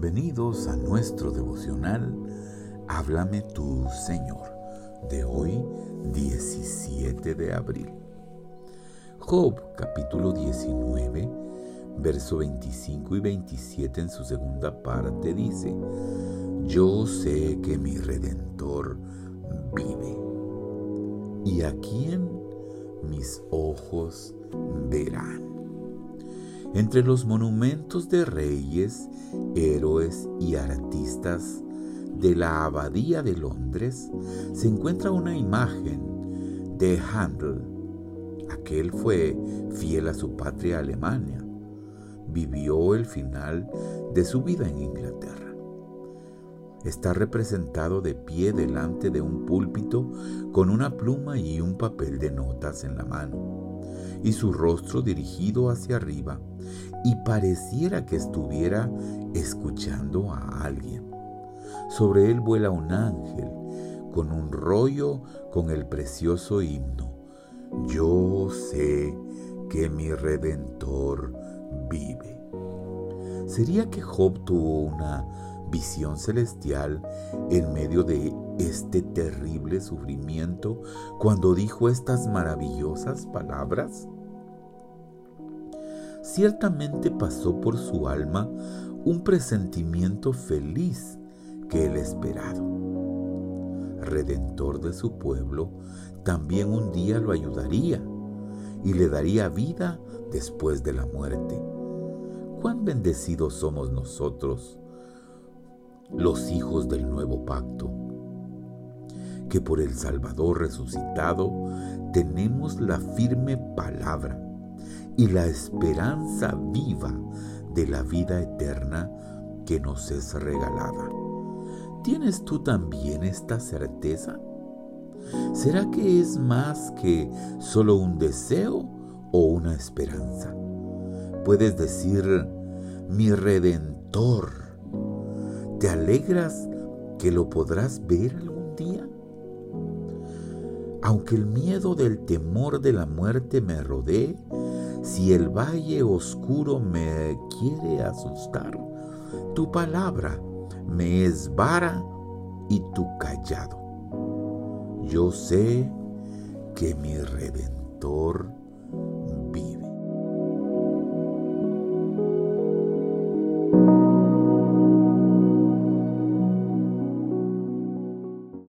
Bienvenidos a nuestro devocional Háblame tú, Señor, de hoy 17 de abril. Job capítulo 19, verso 25 y 27 en su segunda parte dice, Yo sé que mi redentor vive, y a quién mis ojos verán. Entre los monumentos de reyes, héroes y artistas de la Abadía de Londres se encuentra una imagen de Handel. Aquel fue fiel a su patria Alemania. Vivió el final de su vida en Inglaterra. Está representado de pie delante de un púlpito con una pluma y un papel de notas en la mano, y su rostro dirigido hacia arriba, y pareciera que estuviera escuchando a alguien. Sobre él vuela un ángel con un rollo con el precioso himno. Yo sé que mi redentor vive. ¿Sería que Job tuvo una visión celestial en medio de este terrible sufrimiento cuando dijo estas maravillosas palabras? Ciertamente pasó por su alma un presentimiento feliz que el esperado. Redentor de su pueblo, también un día lo ayudaría y le daría vida después de la muerte. Cuán bendecidos somos nosotros los hijos del nuevo pacto, que por el Salvador resucitado tenemos la firme palabra y la esperanza viva de la vida eterna que nos es regalada. ¿Tienes tú también esta certeza? ¿Será que es más que solo un deseo o una esperanza? Puedes decir, mi redentor ¿Te alegras que lo podrás ver algún día? Aunque el miedo del temor de la muerte me rodee, si el valle oscuro me quiere asustar, tu palabra me es vara y tu callado. Yo sé que mi redentor